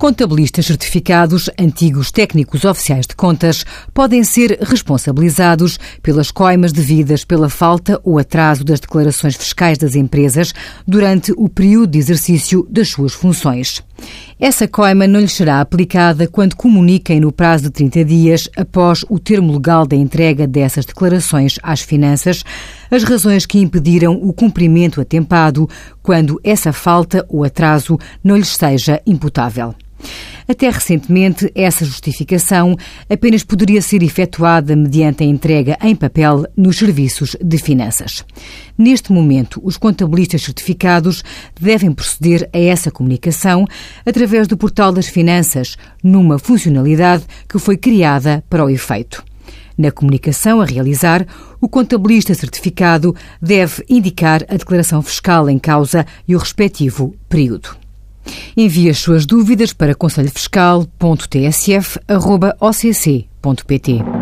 contabilistas certificados, antigos técnicos oficiais de contas, podem ser responsabilizados pelas coimas devidas pela falta ou atraso das declarações fiscais das empresas durante o período de exercício das suas funções. Essa coima não lhes será aplicada quando comuniquem no prazo de 30 dias após o termo legal da entrega dessas declarações às finanças as razões que impediram o cumprimento atempado quando essa falta ou atraso não lhes seja imputável. Até recentemente, essa justificação apenas poderia ser efetuada mediante a entrega em papel nos serviços de finanças. Neste momento, os contabilistas certificados devem proceder a essa comunicação através do Portal das Finanças, numa funcionalidade que foi criada para o efeito. Na comunicação a realizar, o contabilista certificado deve indicar a declaração fiscal em causa e o respectivo período. Envie as suas dúvidas para conselhofiscal.tsf.occ.pt.